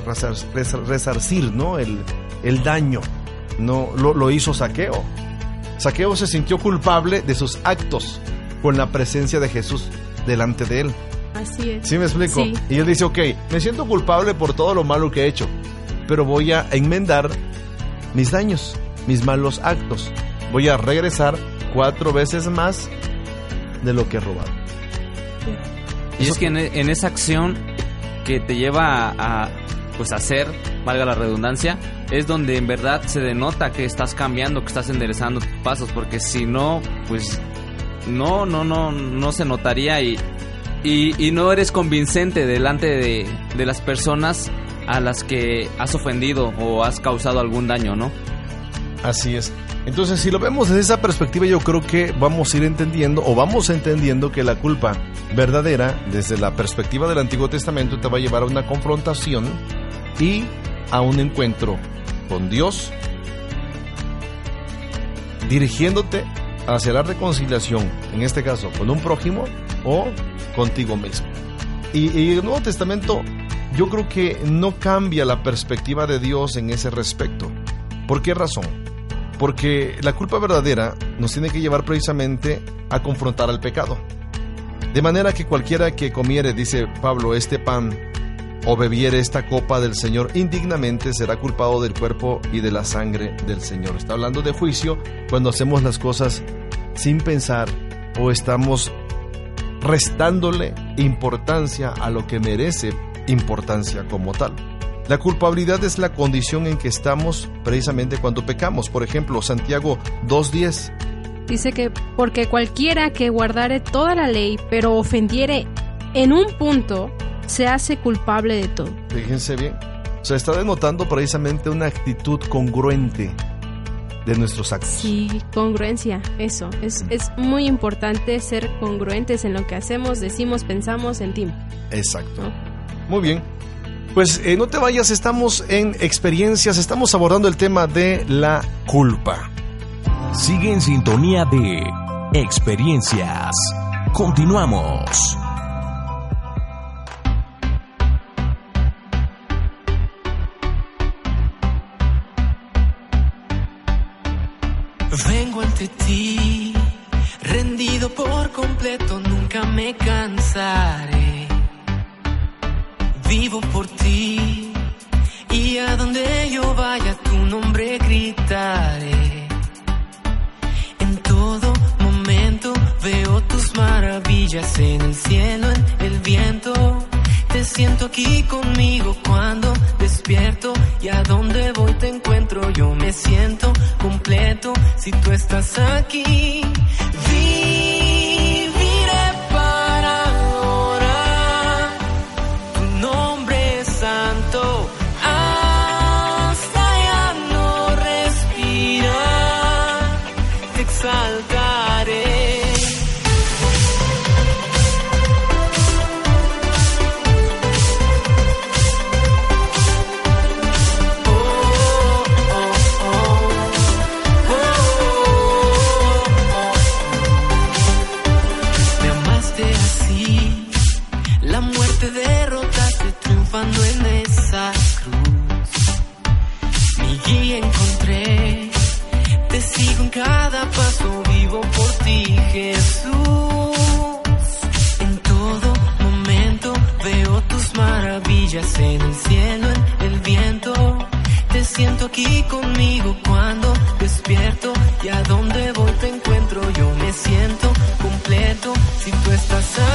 resarcir, ¿no? El, el daño, ¿no? Lo, lo hizo Saqueo. Saqueo se sintió culpable de sus actos con la presencia de Jesús delante de él. Así es. ¿Sí me explico? Y él dice, ok, me siento culpable por todo lo malo que he hecho, pero voy a enmendar mis daños, mis malos actos. Voy a regresar cuatro veces más de lo que he robado. Y es que en, esa acción que te lleva a, pues hacer, valga la redundancia, es donde en verdad se denota que estás cambiando, que estás enderezando tus pasos, porque si no, pues no, no, no, no se notaría y, y, no eres convincente delante de, las personas a las que has ofendido o has causado algún daño, ¿no? Así es. Entonces, si lo vemos desde esa perspectiva, yo creo que vamos a ir entendiendo o vamos entendiendo que la culpa verdadera, desde la perspectiva del Antiguo Testamento, te va a llevar a una confrontación y a un encuentro con Dios, dirigiéndote hacia la reconciliación, en este caso con un prójimo o contigo mismo. Y, y, el Nuevo Testamento yo creo que no cambia la perspectiva de Dios en ese respecto. ¿Por qué razón? Porque la culpa verdadera nos tiene que llevar precisamente a confrontar al pecado. De manera que cualquiera que comiere, dice Pablo, este pan o bebiere esta copa del Señor indignamente será culpado del cuerpo y de la sangre del Señor. Está hablando de juicio cuando hacemos las cosas sin pensar o estamos restándole importancia a lo que merece importancia como tal. La culpabilidad es la condición en que estamos precisamente cuando pecamos. Por ejemplo, Santiago 2.10. Dice que porque cualquiera que guardare toda la ley, pero ofendiere en un punto, se hace culpable de todo. Fíjense bien. O sea, está denotando precisamente una actitud congruente de nuestros actos. Sí, congruencia, eso. Es, es muy importante ser congruentes en lo que hacemos, decimos, pensamos, sentimos. Exacto. Muy bien. Pues eh, no te vayas, estamos en experiencias, estamos abordando el tema de la culpa. Sigue en sintonía de experiencias. Continuamos. Vengo ante ti, rendido por completo, nunca me cansaré. Vivo por ti y a donde yo vaya tu nombre gritaré. En todo momento veo tus maravillas en el cielo, en el viento. Te siento aquí conmigo cuando despierto y a donde voy te encuentro. Yo me siento completo si tú estás aquí.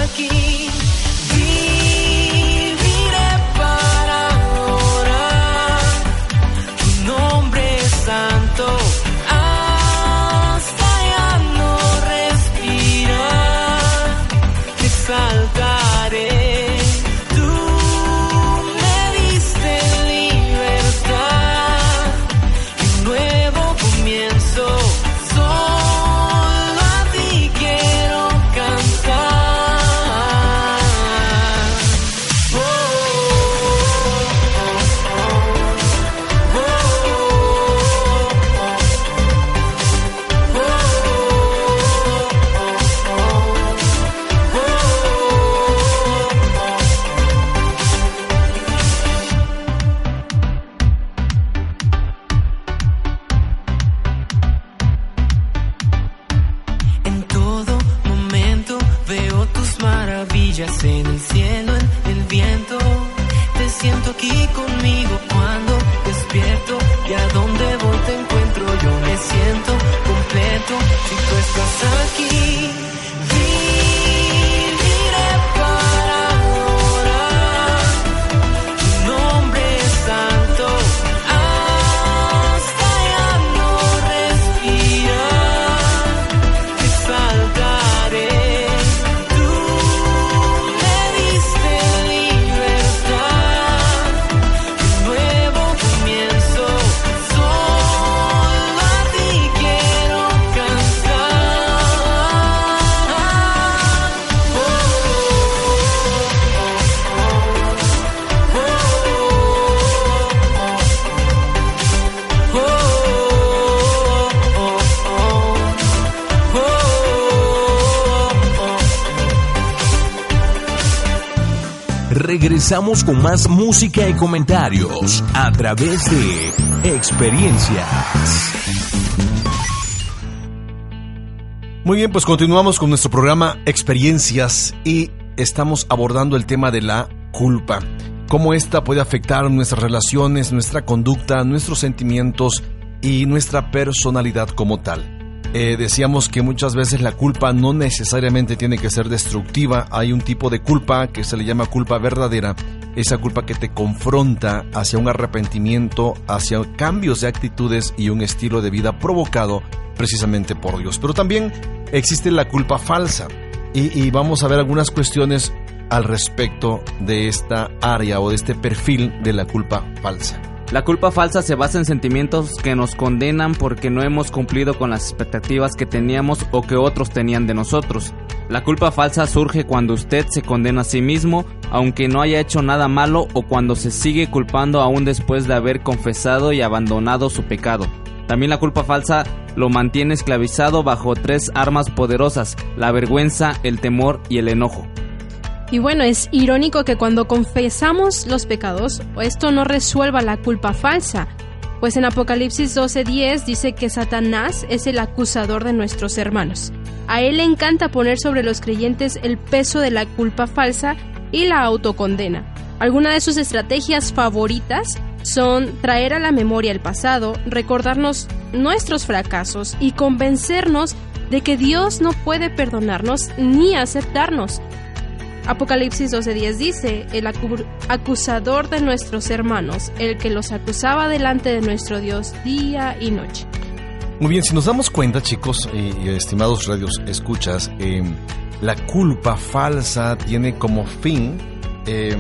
Aquí. Regresamos con más música y comentarios a través de experiencias. Muy bien, pues continuamos con nuestro programa Experiencias y estamos abordando el tema de la culpa. Cómo esta puede afectar nuestras relaciones, nuestra conducta, nuestros sentimientos y nuestra personalidad como tal. Eh, decíamos que muchas veces la culpa no necesariamente tiene que ser destructiva. Hay un tipo de culpa que se le llama culpa verdadera. Esa culpa que te confronta hacia un arrepentimiento, hacia cambios de actitudes y un estilo de vida provocado precisamente por Dios. Pero también existe la culpa falsa. Y, y vamos a ver algunas cuestiones al respecto de esta área o de este perfil de la culpa falsa. La culpa falsa se basa en sentimientos que nos condenan porque no hemos cumplido con las expectativas que teníamos o que otros tenían de nosotros. La culpa falsa surge cuando usted se condena a sí mismo, aunque no haya hecho nada malo, o cuando se sigue culpando aún después de haber confesado y abandonado su pecado. También la culpa falsa lo mantiene esclavizado bajo tres armas poderosas, la vergüenza, el temor y el enojo. Y bueno, es irónico que cuando confesamos los pecados, esto no resuelva la culpa falsa, pues en Apocalipsis 12:10 dice que Satanás es el acusador de nuestros hermanos. A él le encanta poner sobre los creyentes el peso de la culpa falsa y la autocondena. Algunas de sus estrategias favoritas son traer a la memoria el pasado, recordarnos nuestros fracasos y convencernos de que Dios no puede perdonarnos ni aceptarnos. Apocalipsis 12:10 dice, el acu- acusador de nuestros hermanos, el que los acusaba delante de nuestro Dios día y noche. Muy bien, si nos damos cuenta, chicos y, estimados radios escuchas, eh, la culpa falsa tiene como fin eh,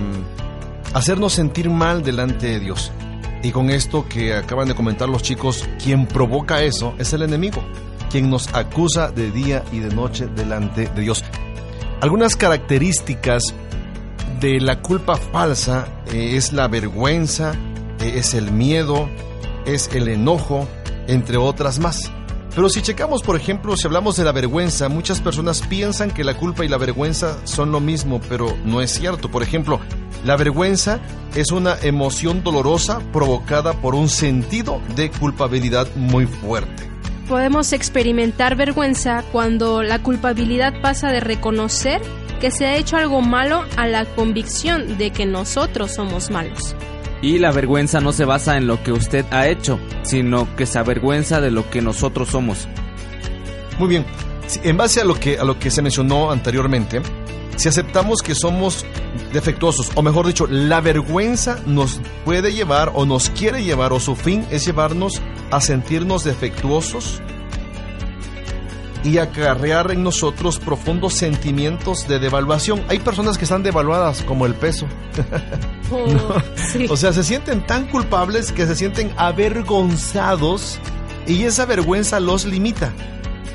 hacernos sentir mal delante de Dios. Y con esto que acaban de comentar los chicos, quien provoca eso es el enemigo, quien nos acusa de día y de noche delante de Dios. Algunas características de la culpa falsa eh, es la vergüenza, eh, es el miedo, es el enojo, entre otras más. Pero si checamos, por ejemplo, si hablamos de la vergüenza, muchas personas piensan que la culpa y la vergüenza son lo mismo, pero no es cierto. Por ejemplo, la vergüenza es una emoción dolorosa provocada por un sentido de culpabilidad muy fuerte. Podemos experimentar vergüenza cuando la culpabilidad pasa de reconocer que se ha hecho algo malo a la convicción de que nosotros somos malos. Y la vergüenza no se basa en lo que usted ha hecho, sino que se avergüenza de lo que nosotros somos. Muy bien. Si- En base a lo que a lo que se mencionó anteriormente, si aceptamos que somos defectuosos, o mejor dicho, la vergüenza nos puede llevar o nos quiere llevar o su fin es llevarnos a sentirnos defectuosos y acarrear en nosotros profundos sentimientos de devaluación. Hay personas que están devaluadas como el peso. (laughs) Oh, sí. O sea, se sienten tan culpables que se sienten avergonzados y esa vergüenza los limita.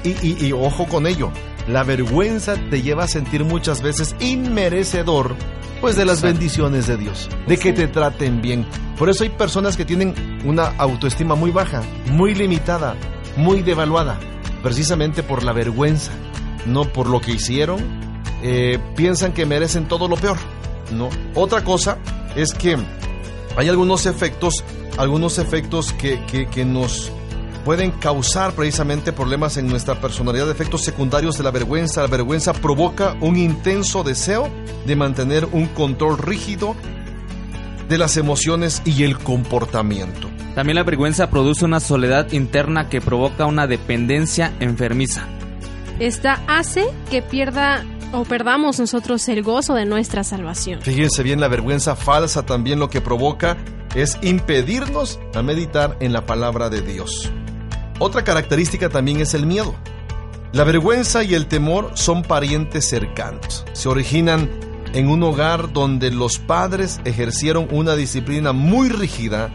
Y, y- y ojo con ello, la vergüenza te lleva a sentir muchas veces inmerecedor pues de las Exacto. bendiciones de Dios, de que te traten bien. Por eso hay personas que tienen una autoestima muy baja, muy limitada, muy devaluada, precisamente por la vergüenza, no por lo que hicieron, eh, piensan que merecen todo lo peor. ¿no? Otra cosa es que hay algunos efectos, algunos efectos que, que- que nos pueden causar precisamente problemas en nuestra personalidad, efectos secundarios de la vergüenza. La vergüenza provoca un intenso deseo de mantener un control rígido de las emociones y el comportamiento. También la vergüenza produce una soledad interna que provoca una dependencia enfermiza. Esta hace que pierda o perdamos nosotros el gozo de nuestra salvación. Fíjense bien, la vergüenza falsa también lo que provoca es impedirnos a meditar en la palabra de Dios. Otra característica también es el miedo. La vergüenza y el temor son parientes cercanos. Se originan en un hogar donde los padres ejercieron una disciplina muy rígida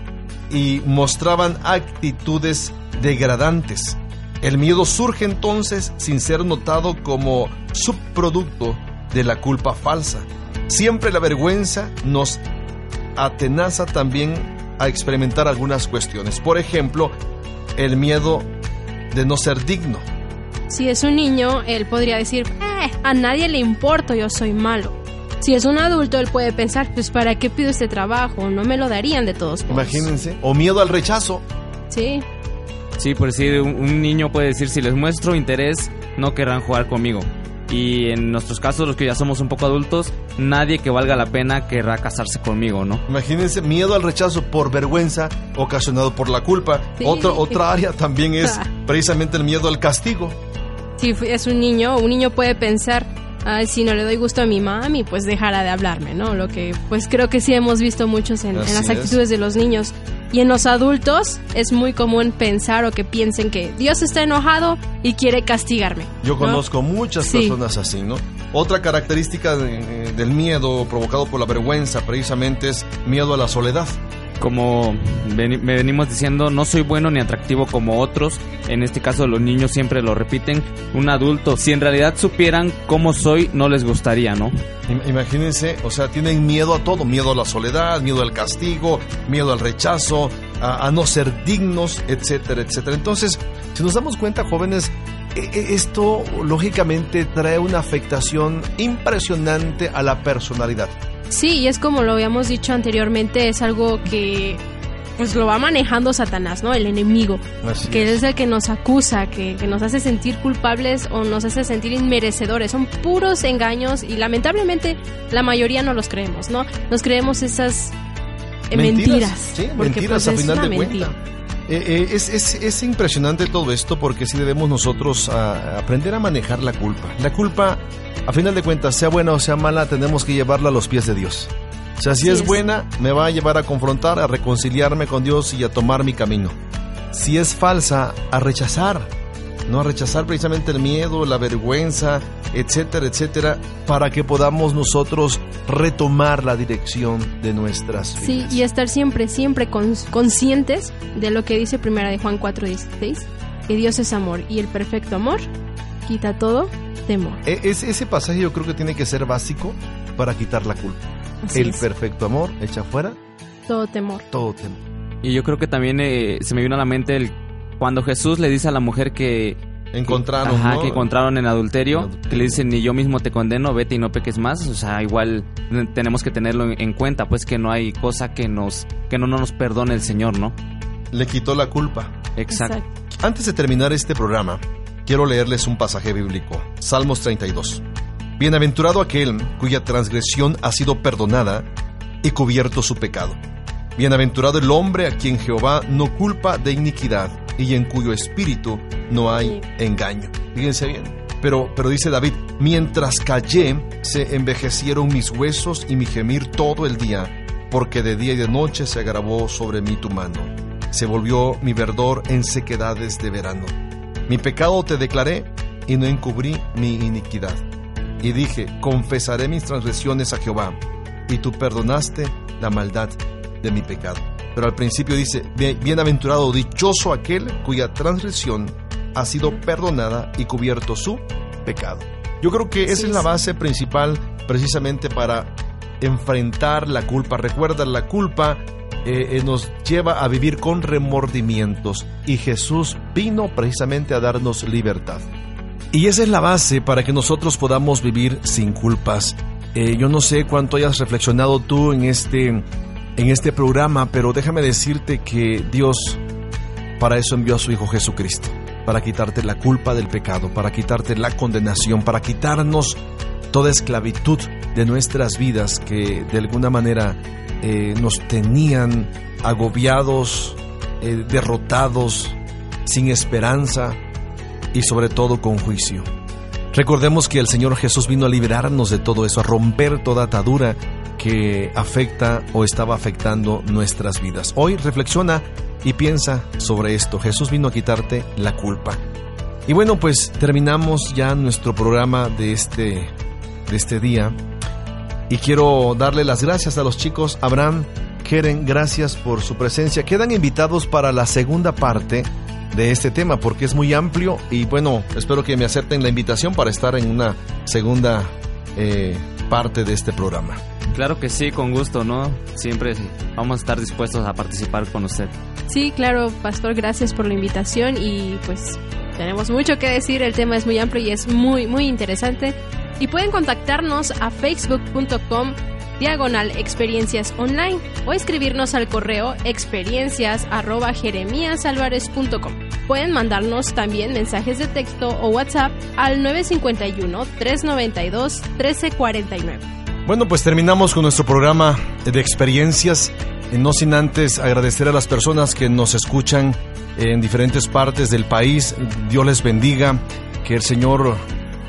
y mostraban actitudes degradantes. El miedo surge entonces sin ser notado como subproducto de la culpa falsa. Siempre la vergüenza nos atenaza también a experimentar algunas cuestiones. Por ejemplo, el miedo de no ser digno. Si es un niño, él podría decir, "Eh, a nadie le importo, yo soy malo. Si es un adulto, él puede pensar, pues ¿para qué pido este trabajo? No me lo darían de todos modos. Imagínense. O miedo al rechazo. Sí, Sí, por decir, un, un niño puede decir, si les muestro interés, no querrán jugar conmigo. Y en nuestros casos, los que ya somos un poco adultos, nadie que valga la pena querrá casarse conmigo, ¿no? Imagínense miedo al rechazo por vergüenza ocasionado por la culpa. Sí. Otra, otra (laughs) área también es Ah. precisamente el miedo al castigo. si es un niño, un niño puede pensar, "Ay, si no le doy gusto a mi mami, pues dejará de hablarme, ¿no? Lo que pues creo que sí hemos visto muchos en, las es. actitudes de los niños. Y en los adultos es muy común pensar o que piensen que Dios está enojado y quiere castigarme. Yo ¿no? conozco muchas Sí. personas así, ¿no? Otra característica de- eh, del miedo provocado por la vergüenza precisamente es miedo a la soledad. Como me venimos diciendo, no soy bueno ni atractivo como otros. En este caso, los niños siempre lo repiten. Un adulto, si en realidad supieran cómo soy, no les gustaría, ¿no? Im- Imagínense, o sea, tienen miedo a todo, miedo a la soledad, miedo al castigo, miedo al rechazo, a, a no ser dignos, etcétera, etcétera. Entonces, si nos damos cuenta, jóvenes, e- e- esto lógicamente trae una afectación impresionante a la personalidad. Sí, y es como lo habíamos dicho anteriormente, es algo que pues lo va manejando Satanás, ¿no? El enemigo, Así que es. es el que nos acusa, que, que nos hace sentir culpables o nos hace sentir inmerecedores. Son puros engaños y lamentablemente la mayoría no los creemos, ¿no? Nos creemos esas eh, mentiras. Sí, porque, mentiras pues, a es final una de cuentas. Eh, eh, es, es- es impresionante todo esto porque sí debemos nosotros ah, aprender a manejar la culpa. La culpa, a final de cuentas, sea buena o sea mala, tenemos que llevarla a los pies de Dios. O sea, si Así es, es. buena, me va a llevar a confrontar, a reconciliarme con Dios y a tomar mi camino. Si es falsa, a rechazar. ¿No? A rechazar precisamente el miedo, la vergüenza, etcétera, etcétera, para que podamos nosotros retomar la dirección de nuestras Sí, vidas. y estar siempre, siempre cons- conscientes de lo que dice primera de Juan 4:16, que Dios es amor y el perfecto amor quita todo temor. E- es- ese pasaje yo creo que tiene que ser básico para quitar la culpa. Así el es, perfecto amor echa fuera todo temor. todo temor. Y yo creo que también eh, se me vino a la mente el cuando Jesús le dice a la mujer que Encontraron, Ajá, ¿no? que encontraron en adulterio, En adulterio. que le dicen ni yo mismo te condeno, vete y no peques más, o sea, igual tenemos que tenerlo en, en cuenta, pues que no hay cosa que nos que no, no nos perdone el Señor, ¿no? Le quitó la culpa. Exacto. Antes de terminar este programa, quiero leerles un pasaje bíblico. Salmos 32. Bienaventurado aquel cuya transgresión ha sido perdonada y cubierto su pecado. Bienaventurado el hombre a quien Jehová no culpa de iniquidad y en cuyo espíritu no hay engaño. Fíjense bien. Pero, pero dice David, mientras callé, se envejecieron mis huesos y mi gemir todo el día, porque de día y de noche se agravó sobre mí tu mano. Se volvió mi verdor en sequedades de verano. Mi pecado te declaré y no encubrí mi iniquidad. Y dije, confesaré mis transgresiones a Jehová, y tú perdonaste la maldad de mi pecado. Pero al principio dice, "Bien- bienaventurado, dichoso aquel cuya transgresión ha sido perdonada y cubierto su pecado. Yo creo que esa Sí, es la sí. base principal precisamente para enfrentar la culpa. Recuerda, la culpa eh, eh, nos lleva a vivir con remordimientos y Jesús vino precisamente a darnos libertad. Y esa es la base para que nosotros podamos vivir sin culpas. Eh, yo no sé cuánto hayas reflexionado tú en este, en este programa, pero déjame decirte que Dios para eso envió a su Hijo Jesucristo, para quitarte la culpa del pecado, para quitarte la condenación, para quitarnos toda esclavitud de nuestras vidas que de alguna manera eh, nos tenían agobiados, eh, derrotados, sin esperanza y sobre todo con juicio. Recordemos que el Señor Jesús vino a liberarnos de todo eso, a romper toda atadura que afecta o estaba afectando nuestras vidas. Hoy reflexiona y piensa sobre esto. Jesús vino a quitarte la culpa. Y bueno, pues terminamos ya nuestro programa de este, de este día. Y quiero darle las gracias a los chicos. Abraham, Keren, gracias por su presencia. Quedan invitados para la segunda parte de este tema porque es muy amplio y bueno, espero que me acepten la invitación para estar en una segunda eh, parte de este programa. Claro que sí, con gusto, ¿no? Siempre vamos a estar dispuestos a participar con usted. Sí, claro, pastor, gracias por la invitación y pues tenemos mucho que decir, el tema es muy amplio y es muy, muy interesante. Y pueden contactarnos a facebook.com diagonal experiencias online o escribirnos al correo experiencias arroba jeremíasalvarez.com. Pueden mandarnos también mensajes de texto o WhatsApp al 951-392-1349. Bueno, pues terminamos con nuestro programa de experiencias. No sin antes agradecer a las personas que nos escuchan en diferentes partes del país. Dios les bendiga. Que el Señor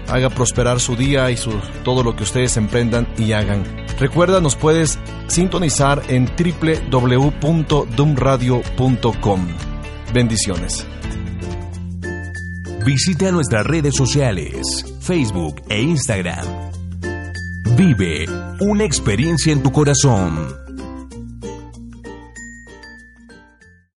haga prosperar su día y su, todo lo que ustedes emprendan y hagan. Recuerda, nos puedes sintonizar en www.dumradio.com. Bendiciones. Visita nuestras redes sociales, Facebook e Instagram. Vive una experiencia en tu corazón.